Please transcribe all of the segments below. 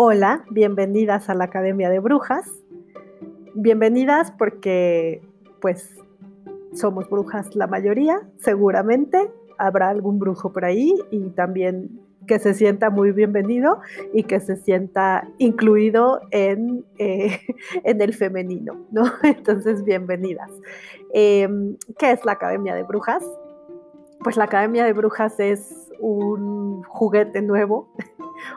Hola, bienvenidas a la Academia de Brujas. Bienvenidas porque pues somos brujas la mayoría, seguramente habrá algún brujo por ahí y también que se sienta muy bienvenido y que se sienta incluido en, eh, en el femenino, ¿no? Entonces, bienvenidas. Em, ¿Qué es la Academia de Brujas? Pues la Academia de Brujas es un juguete nuevo,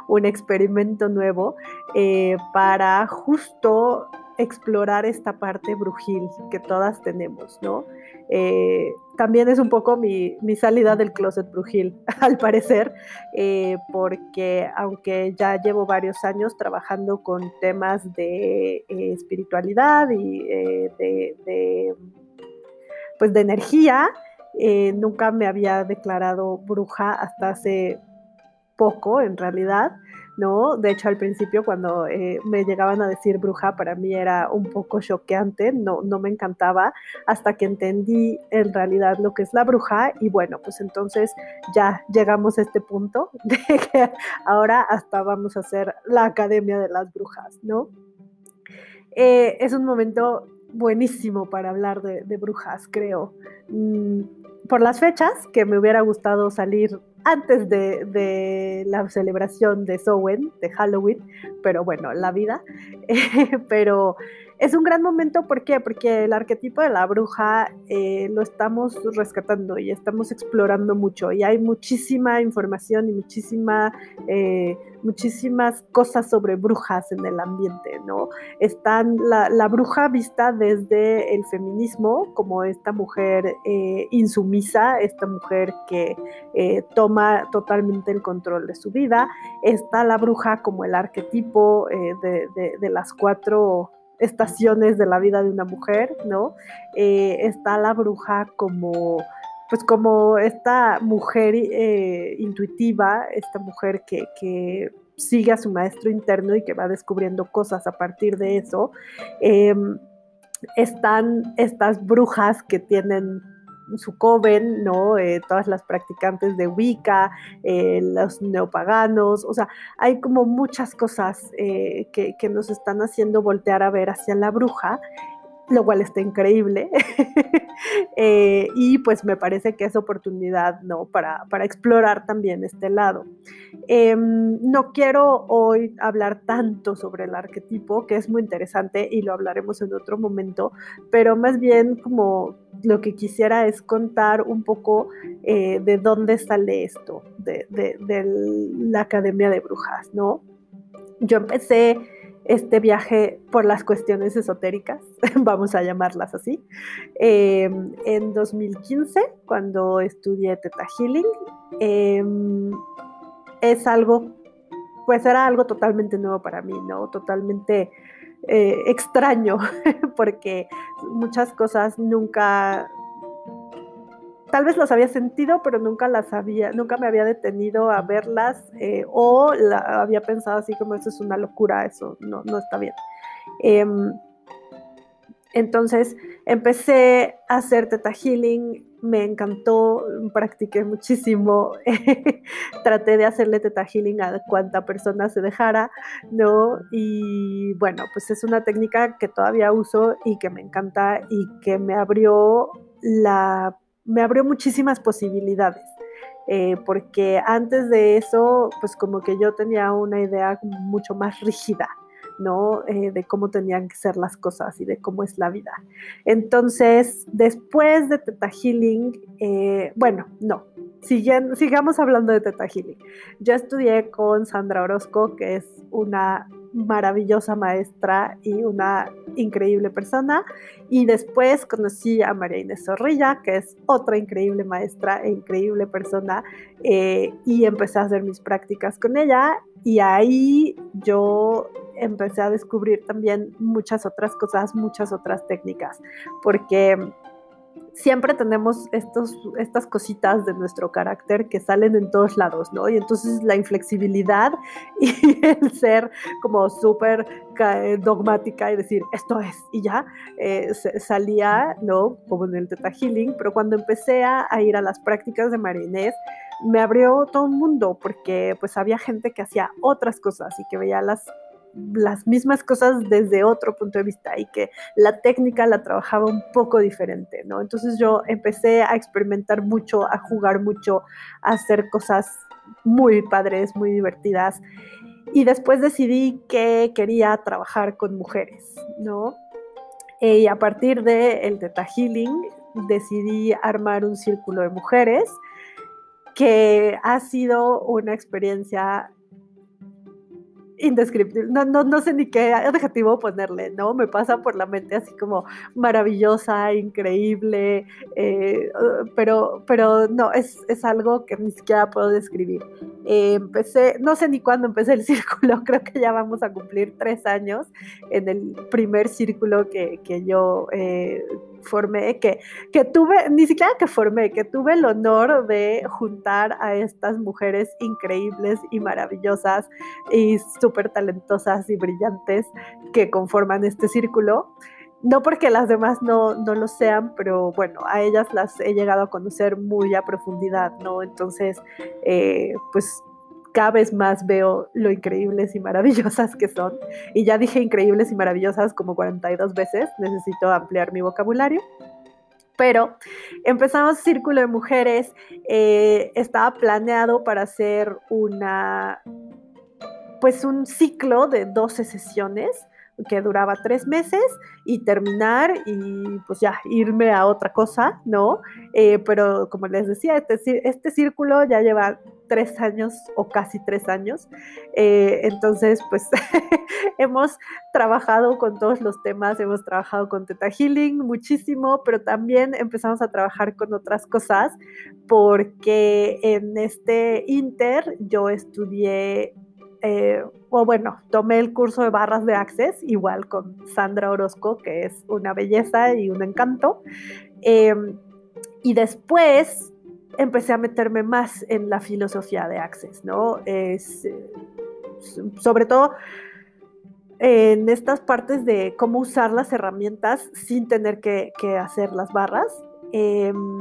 un experimento nuevo eh, para justo explorar esta parte brujil que todas tenemos, ¿no? Eh, también es un poco mi, salida del closet brujil, al parecer, eh, porque aunque ya llevo varios años trabajando con temas de espiritualidad y de, pues de energía, nunca me había declarado bruja hasta hace poco, en realidad. ¿no? De hecho, al principio cuando eh, me llegaban a decir bruja, para mí era un poco choqueante, no, no me encantaba, hasta que entendí en realidad lo que es la bruja y bueno, pues entonces ya llegamos a este punto de que ahora hasta vamos a hacer la Academia de las Brujas, ¿no? Eh, es un momento buenísimo para hablar de, brujas, creo. Mm, por las fechas, que me hubiera gustado salir antes de, la celebración de Sowen, de Halloween, pero bueno, la vida. pero es un gran momento, ¿por qué? Porque el arquetipo de la bruja eh, lo estamos rescatando y estamos explorando mucho y hay muchísima información y muchísima, eh, muchísimas cosas sobre brujas en el ambiente, ¿no? Están la, bruja vista desde el feminismo como esta mujer eh, insumisa, esta mujer que toma totalmente el control de su vida, está la bruja como el arquetipo de las cuatro estaciones de la vida de una mujer, ¿no? Eh, está la bruja como, pues como esta mujer eh, intuitiva, esta mujer que, sigue a su maestro interno y que va descubriendo cosas a partir de eso. Em, están estas brujas que tienen su coven, ¿no? Eh, todas las practicantes de Wicca, eh, los neopaganos, o sea, hay como muchas cosas eh, que, que, nos están haciendo voltear a ver hacia la bruja lo cual está increíble. Eh, y pues me parece que es oportunidad, ¿no? Para, para explorar también este lado. Em, no quiero hoy hablar tanto sobre el arquetipo, que es muy interesante y lo hablaremos en otro momento, pero más bien como lo que quisiera es contar un poco eh, de dónde sale esto, de, de la Academia de Brujas, ¿no? Yo empecé este viaje por las cuestiones esotéricas, vamos a llamarlas así. Em, en 2015, cuando estudié Teta Healing, em, es algo, pues era algo totalmente nuevo para mí, ¿no? Totalmente eh, extraño, porque muchas cosas nunca tal vez las había sentido, pero nunca las había, nunca me había detenido a verlas eh, o había pensado así como eso es una locura, eso no, no está bien. Em, entonces empecé a hacer Teta Healing, me encantó, practiqué muchísimo, traté de hacerle Teta Healing a cuanta persona se dejara, ¿no? Y bueno, pues es una técnica que todavía uso y que me encanta y que me abrió la me abrió muchísimas posibilidades. Eh, porque antes de eso, pues como que yo tenía una idea mucho más rígida, ¿no? Eh, de cómo tenían que ser las cosas y de cómo es la vida. Entonces, después de Teta Healing, eh, bueno, no, sigamos hablando de Teta Healing. Yo estudié con Sandra Orozco, que es una maravillosa maestra y una increíble persona. Y después conocí a María Inés Zorrilla, que es otra increíble maestra e increíble persona, eh, y empecé a hacer mis prácticas con ella. Y ahí yo empecé a descubrir también muchas otras cosas, muchas otras técnicas, porque siempre tenemos estos, estas cositas de nuestro carácter que salen en todos lados, ¿no? Y entonces la inflexibilidad y el ser como súper dogmática y decir, esto es, y ya, eh, salía, ¿no? Como en el Teta Healing, pero cuando empecé a, ir a las prácticas de Marinés, me abrió todo un mundo porque pues había gente que hacía otras cosas y que veía las las mismas cosas desde otro punto de vista y que la técnica la trabajaba un poco diferente, ¿no? Entonces yo empecé a experimentar mucho, a jugar mucho, a hacer cosas muy padres, muy divertidas y después decidí que quería trabajar con mujeres, ¿no? Y a partir del el Theta Healing decidí armar un círculo de mujeres que ha sido una experiencia indescriptible, no, no, no sé ni qué adjetivo ponerle, ¿no? Me pasa por la mente así como maravillosa, increíble, eh, pero, pero no, es, es, algo que ni siquiera puedo describir. Empecé, no sé ni cuándo empecé el círculo, creo que ya vamos a cumplir tres años en el primer círculo que, que yo eh, formé, que, que tuve, ni siquiera que formé, que tuve el honor de juntar a estas mujeres increíbles y maravillosas y súper talentosas y brillantes que conforman este círculo. No porque las demás no, no lo sean, pero bueno, a ellas las he llegado a conocer muy a profundidad, ¿no? Entonces, eh, pues cada vez más veo lo increíbles y maravillosas que son. Y ya dije increíbles y maravillosas como 42 veces, necesito ampliar mi vocabulario. Pero empezamos Círculo de Mujeres, eh, estaba planeado para hacer una, pues un ciclo de 12 sesiones que duraba tres meses y terminar y pues ya irme a otra cosa, ¿no? Eh, pero como les decía, este, este círculo ya lleva tres años o casi tres años. Eh, entonces, pues hemos trabajado con todos los temas, hemos trabajado con Teta Healing muchísimo, pero también empezamos a trabajar con otras cosas porque en este Inter yo estudié eh, o bueno, tomé el curso de barras de Access, igual con Sandra Orozco, que es una belleza y un encanto. Em, y después empecé a meterme más en la filosofía de Access, ¿no? Es, sobre todo en estas partes de cómo usar las herramientas sin tener que, hacer las barras. Em,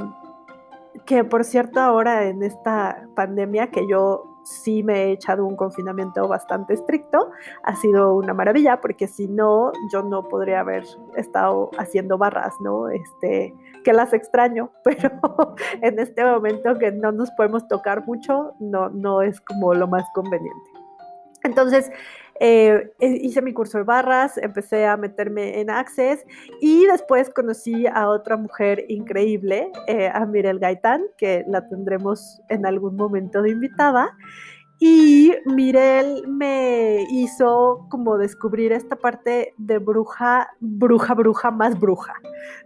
que por cierto ahora en esta pandemia que yo sí me he echado un confinamiento bastante estricto, ha sido una maravilla porque si no, yo no podría haber estado haciendo barras, ¿no? Este, que las extraño, pero en este momento que no nos podemos tocar mucho, no, no es como lo más conveniente. Entonces, eh, hice mi curso de barras, empecé a meterme en Access y después conocí a otra mujer increíble, eh, a Mirel Gaitán, que la tendremos en algún momento de invitada. Y Mirel me hizo como descubrir esta parte de bruja, bruja, bruja, más bruja.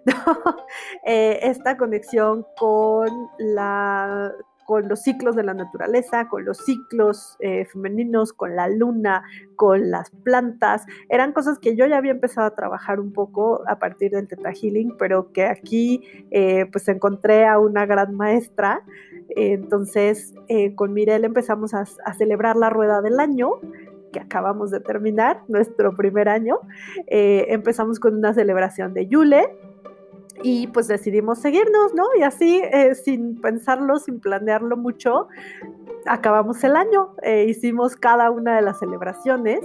Eh, esta conexión con la con los ciclos de la naturaleza, con los ciclos eh, femeninos, con la luna, con las plantas. Eran cosas que yo ya había empezado a trabajar un poco a partir del Teta Healing, pero que aquí eh, pues encontré a una gran maestra. entonces eh, con Mirel empezamos a, a, celebrar la rueda del año que acabamos de terminar, nuestro primer año. empezamos con una celebración de Yule, y pues decidimos seguirnos, ¿no? Y así, eh, sin pensarlo, sin planearlo mucho, acabamos el año, eh, hicimos cada una de las celebraciones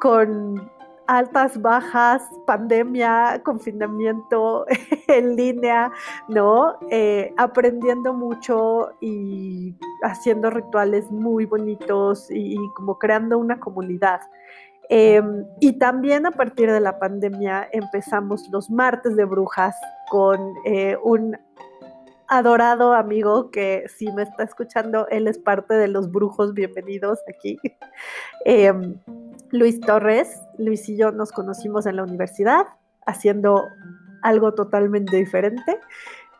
con altas, bajas, pandemia, confinamiento en línea, ¿no? Eh, aprendiendo mucho y haciendo rituales muy bonitos y como creando una comunidad. Em, y también a partir de la pandemia empezamos los martes de brujas con eh, un adorado amigo que si me está escuchando, él es parte de los brujos, bienvenidos aquí. Em, Luis Torres, Luis y yo nos conocimos en la universidad haciendo algo totalmente diferente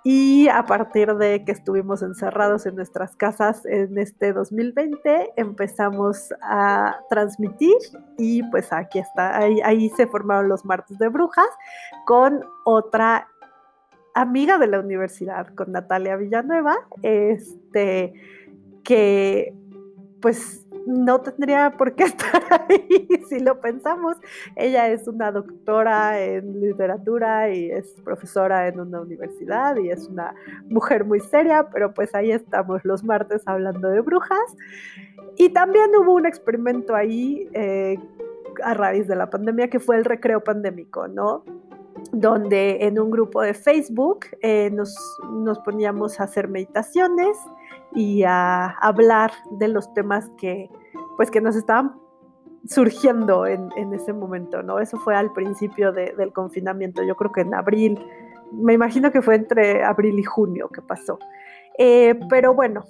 y a partir de que estuvimos encerrados en nuestras casas en este 2020, empezamos a transmitir y pues aquí está, ahí, se formaron los martes de brujas con otra amiga de la universidad, con Natalia Villanueva, este, que pues no tendría por qué estar ahí si lo pensamos. Ella es una doctora en literatura y es profesora en una universidad y es una mujer muy seria, pero pues ahí estamos los martes hablando de brujas. Y también hubo un experimento ahí eh, a raíz de la pandemia que fue el recreo pandémico, ¿no? donde en un grupo de Facebook eh, nos, nos, poníamos a hacer meditaciones y a hablar de los temas que, pues, que nos estaban surgiendo en, en ese momento, ¿no? Eso fue al principio de, del confinamiento, yo creo que en abril, me imagino que fue entre abril y junio que pasó. Eh, pero bueno,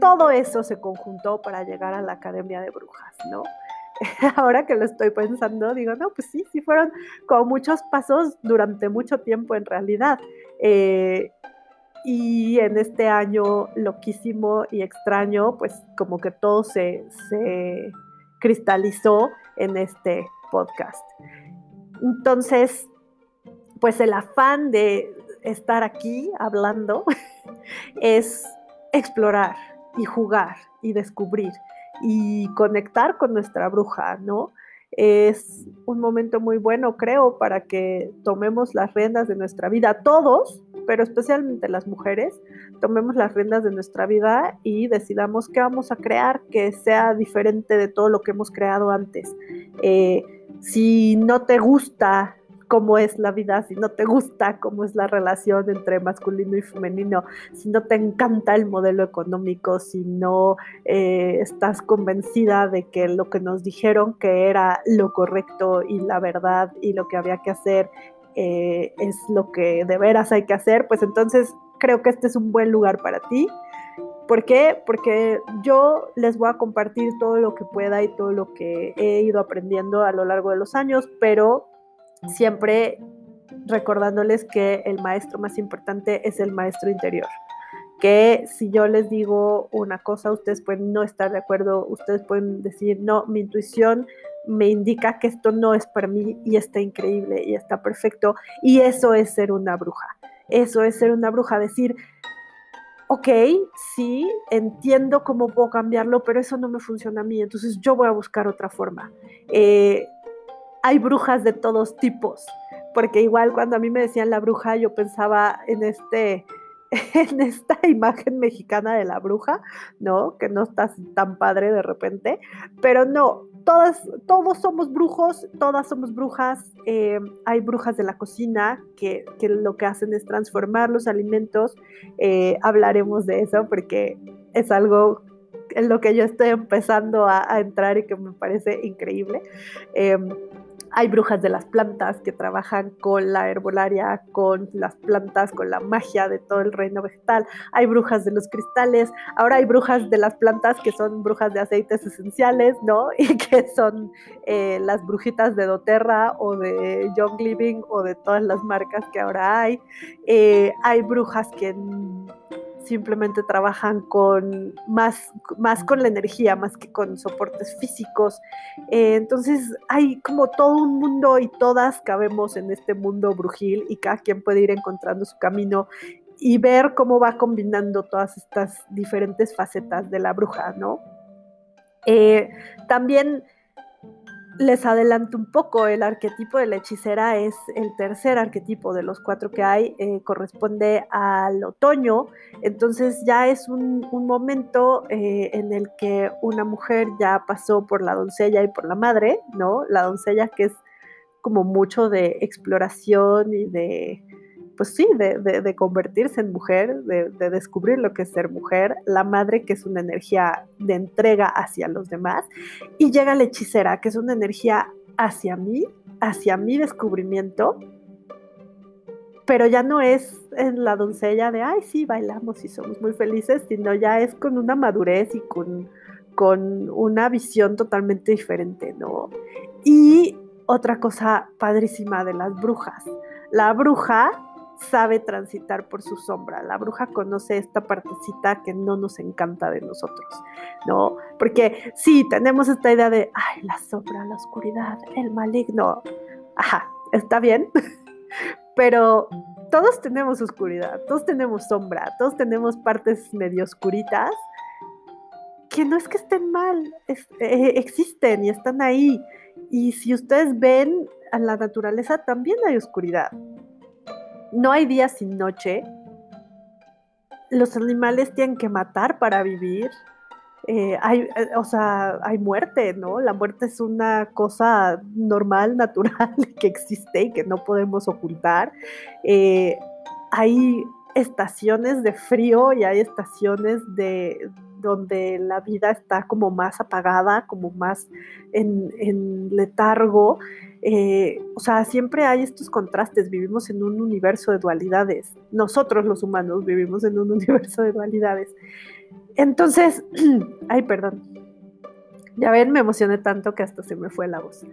todo eso se conjuntó para llegar a la Academia de Brujas, ¿no? ahora que lo estoy pensando, digo, no, pues sí, sí fueron como muchos pasos durante mucho tiempo en realidad. Eh, y en este año loquísimo y extraño, pues como que todo se, se cristalizó en este podcast. Entonces, pues el afán de estar aquí hablando es explorar y jugar y descubrir y conectar con nuestra bruja, ¿no? Es un momento muy bueno, creo, para que tomemos las riendas de nuestra vida, todos, pero especialmente las mujeres, tomemos las riendas de nuestra vida y decidamos qué vamos a crear que sea diferente de todo lo que hemos creado antes. Eh, si no te gusta cómo es la vida, si no te gusta cómo es la relación entre masculino y femenino, si no te encanta el modelo económico, si no eh, estás convencida de que lo que nos dijeron que era lo correcto y la verdad y lo que había que hacer eh, es lo que de veras hay que hacer, pues entonces creo que este es un buen lugar para ti. ¿Por qué? Porque yo les voy a compartir todo lo que pueda y todo lo que he ido aprendiendo a lo largo de los años, pero siempre recordándoles que el maestro más importante es el maestro interior. Que si yo les digo una cosa, ustedes pueden no estar de acuerdo, ustedes pueden decir, no, mi intuición me indica que esto no es para mí y está increíble y está perfecto. Y eso es ser una bruja. Eso es ser una bruja, decir, ok, sí, entiendo cómo puedo cambiarlo, pero eso no me funciona a mí, entonces yo voy a buscar otra forma. Eh, hay brujas de todos tipos, porque igual cuando a mí me decían la bruja, yo pensaba en este en esta imagen mexicana de la bruja, ¿no? Que no está tan padre de repente, pero no, todas, todos somos brujos, todas somos brujas, eh, hay brujas de la cocina que, lo que hacen es transformar los alimentos, eh, hablaremos de eso porque es algo en lo que yo estoy empezando a, entrar y que me parece increíble. Em, hay brujas de las plantas que trabajan con la herbolaria, con las plantas, con la magia de todo el reino vegetal. Hay brujas de los cristales. Ahora hay brujas de las plantas que son brujas de aceites esenciales, ¿no? Y que son eh, las brujitas de doTERRA o de Young Living o de todas las marcas que ahora hay. Eh, hay brujas que simplemente trabajan con más, más con la energía, más que con soportes físicos. Eh, entonces hay como todo un mundo y todas cabemos en este mundo brujil y cada quien puede ir encontrando su camino y ver cómo va combinando todas estas diferentes facetas de la bruja, ¿no? Eh, también les adelanto un poco, el arquetipo de la hechicera es el tercer arquetipo de los cuatro que hay, eh, corresponde al otoño, entonces ya es un, momento eh, en el que una mujer ya pasó por la doncella y por la madre, ¿no? La doncella que es como mucho de exploración y de pues sí, de, convertirse en mujer, de, descubrir lo que es ser mujer, la madre que es una energía de entrega hacia los demás, y llega la hechicera que es una energía hacia mí, hacia mi descubrimiento, pero ya no es en la doncella de, ay, sí, bailamos y somos muy felices, sino ya es con una madurez y con, con una visión totalmente diferente, ¿no? Y otra cosa padrísima de las brujas. La bruja sabe transitar por su sombra. La bruja conoce esta partecita que no nos encanta de nosotros, ¿no? Porque sí, tenemos esta idea de, ay, la sombra, la oscuridad, el maligno. Ajá, está bien, pero todos tenemos oscuridad, todos tenemos sombra, todos tenemos partes medio oscuritas que no es que estén mal, eh, existen y están ahí. Y si ustedes ven a la naturaleza, también hay oscuridad. No hay día sin noche. Los animales tienen que matar para vivir. Eh, hay, eh, o sea, hay muerte, ¿no? La muerte es una cosa normal, natural, que existe y que no podemos ocultar. hay estaciones de frío y hay estaciones de, donde la vida está como más apagada, como más en, letargo. Eh, o sea, siempre hay estos contrastes, vivimos en un universo de dualidades. Nosotros los humanos vivimos en un universo de dualidades. Entonces, ay, perdón. Ya ven, me emocioné tanto que hasta se me fue la voz.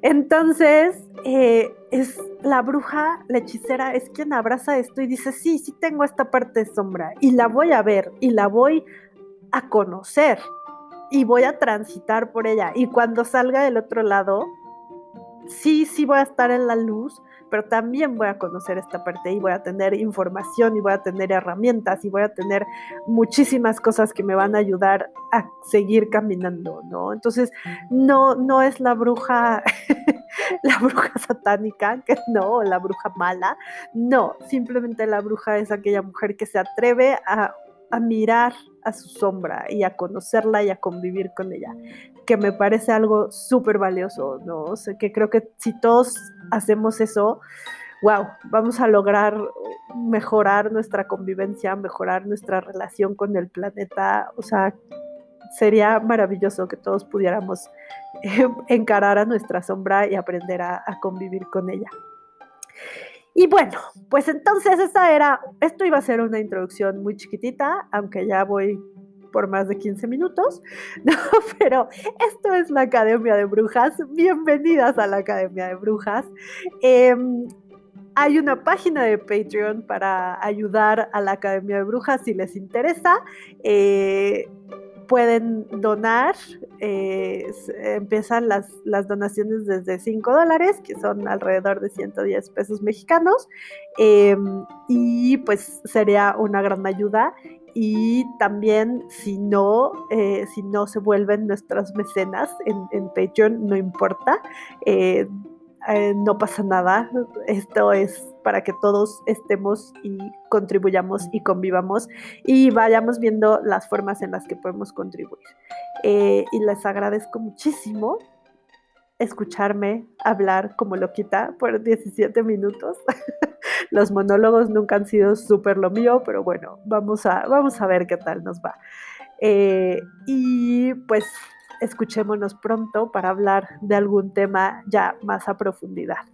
Entonces, eh, es la bruja, la hechicera, es quien abraza esto y dice, sí, sí tengo esta parte de sombra y la voy a ver y la voy a conocer y voy a transitar por ella. Y cuando salga del otro lado, sí, sí voy a estar en la luz, pero también voy a conocer esta parte y voy a tener información y voy a tener herramientas y voy a tener muchísimas cosas que me van a ayudar a seguir caminando, ¿no? Entonces, no, no es la bruja, la bruja satánica, que no, la bruja mala, no, simplemente la bruja es aquella mujer que se atreve a a mirar a su sombra y a conocerla y a convivir con ella, que me parece algo súper valioso, ¿no? O que creo que si todos hacemos eso, wow, vamos a lograr mejorar nuestra convivencia, mejorar nuestra relación con el planeta, o sea, sería maravilloso que todos pudiéramos encarar a nuestra sombra y aprender a convivir con ella. Y bueno, pues entonces esta era, esto iba a ser una introducción muy chiquitita, aunque ya voy por más de 15 minutos, pero esto es la Academia de Brujas. Bienvenidas a la Academia de Brujas. Em, hay una página de Patreon para ayudar a la Academia de Brujas si les interesa. Eh, pueden donar, eh, empiezan las, las, donaciones desde 5 dólares, que son alrededor de 110 pesos mexicanos, em, y pues sería una gran ayuda. Y también si no, eh, si no se vuelven nuestras mecenas en, en Patreon, no importa. Eh, no pasa nada. Esto es para que todos estemos y contribuyamos y convivamos y vayamos viendo las formas en las que podemos contribuir. Eh, y les agradezco muchísimo escucharme hablar como loquita por 17 minutos. Los monólogos nunca han sido súper lo mío, pero bueno, vamos a, vamos a ver qué tal nos va. Eh, y pues escuchémonos pronto para hablar de algún tema ya más a profundidad.